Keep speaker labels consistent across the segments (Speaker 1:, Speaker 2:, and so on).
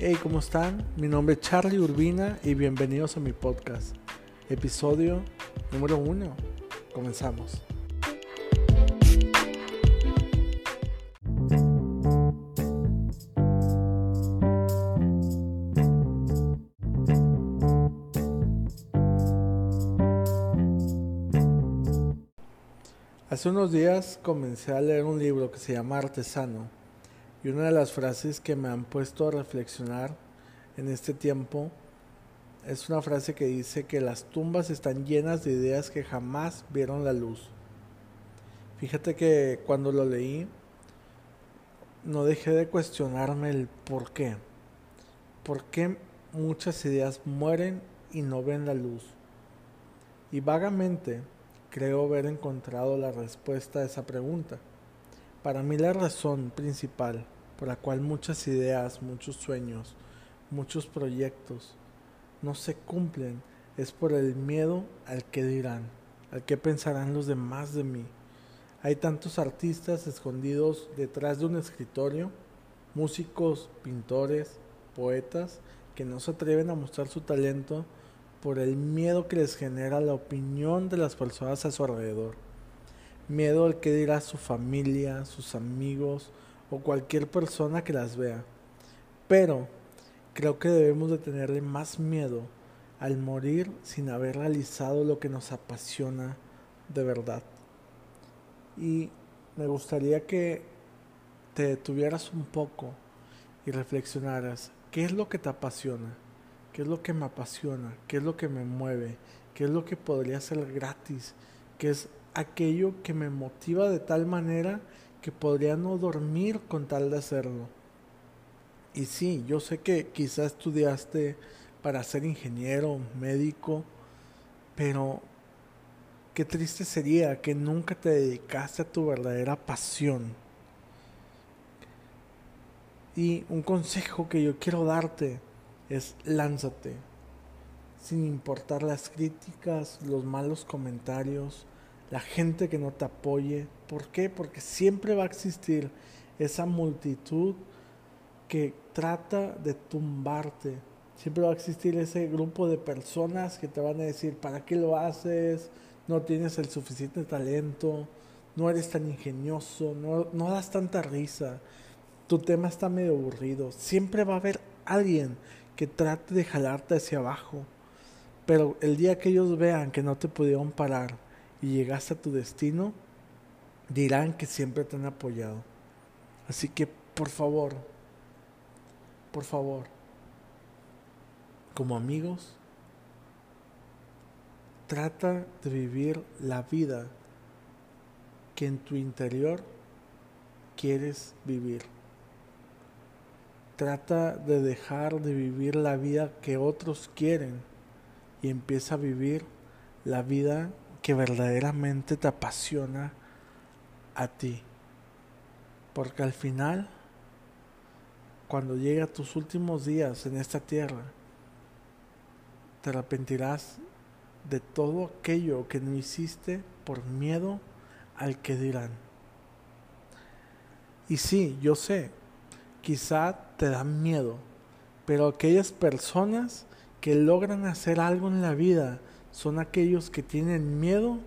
Speaker 1: Hey, ¿cómo están? Mi nombre es Charlie Urbina y bienvenidos a mi podcast. Episodio número uno. Comenzamos. Hace unos días comencé a leer un libro que se llama Artesano y una de las frases que me han puesto a reflexionar en este tiempo es una frase que dice que las tumbas están llenas de ideas que jamás vieron la luz. Fíjate que cuando lo leí no dejé de cuestionarme el por qué. ¿Por qué muchas ideas mueren y no ven la luz? Y vagamente creo haber encontrado la respuesta a esa pregunta. Para mí la razón principal por la cual muchas ideas, muchos sueños, muchos proyectos no se cumplen es por el miedo al que dirán, al que pensarán los demás de mí. Hay tantos artistas escondidos detrás de un escritorio, músicos, pintores, poetas, que no se atreven a mostrar su talento por el miedo que les genera la opinión de las personas a su alrededor. Miedo al que dirá su familia, sus amigos o cualquier persona que las vea. Pero creo que debemos de tenerle más miedo al morir sin haber realizado lo que nos apasiona de verdad. Y me gustaría que te detuvieras un poco y reflexionaras, ¿qué es lo que te apasiona? ¿Qué es lo que me apasiona? ¿Qué es lo que me mueve? ¿Qué es lo que podría ser gratis? ¿Qué es aquello que me motiva de tal manera que podría no dormir con tal de hacerlo? Y sí, yo sé que quizás estudiaste para ser ingeniero, médico, pero qué triste sería que nunca te dedicaste a tu verdadera pasión. Y un consejo que yo quiero darte es lánzate, sin importar las críticas, los malos comentarios, la gente que no te apoye. ¿Por qué? Porque siempre va a existir esa multitud que trata de tumbarte. Siempre va a existir ese grupo de personas que te van a decir, ¿para qué lo haces? No tienes el suficiente talento, no eres tan ingenioso, no, no das tanta risa, tu tema está medio aburrido. Siempre va a haber alguien que trate de jalarte hacia abajo. Pero el día que ellos vean que no te pudieron parar y llegaste a tu destino, dirán que siempre te han apoyado. Así que, por favor, por favor, como amigos, trata de vivir la vida que en tu interior quieres vivir. Trata de dejar de vivir la vida que otros quieren y empieza a vivir la vida que verdaderamente te apasiona a ti. Porque al final, cuando llegue a tus últimos días en esta tierra, te arrepentirás de todo aquello que no hiciste por miedo al que dirán. Y sí, yo sé, quizá te dan miedo, pero aquellas personas que logran hacer algo en la vida son aquellos que tienen miedo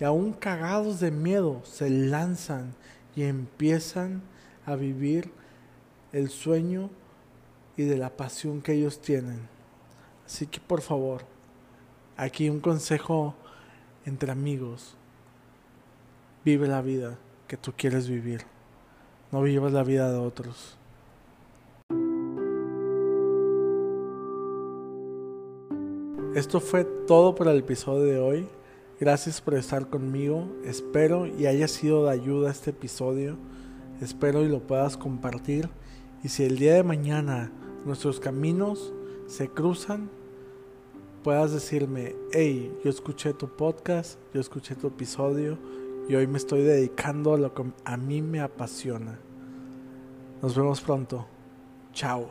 Speaker 1: y aún cagados de miedo se lanzan y empiezan a vivir el sueño y de la pasión que ellos tienen. Así que por favor, aquí un consejo entre amigos. Vive la vida que tú quieres vivir. No vivas la vida de otros. Esto fue todo por el episodio de hoy. Gracias por estar conmigo. Espero y haya sido de ayuda este episodio. Espero y lo puedas compartir. Y si el día de mañana nuestros caminos se cruzan, puedas decirme, hey, yo escuché tu podcast, yo escuché tu episodio y hoy me estoy dedicando a lo que a mí me apasiona. Nos vemos pronto. Chao.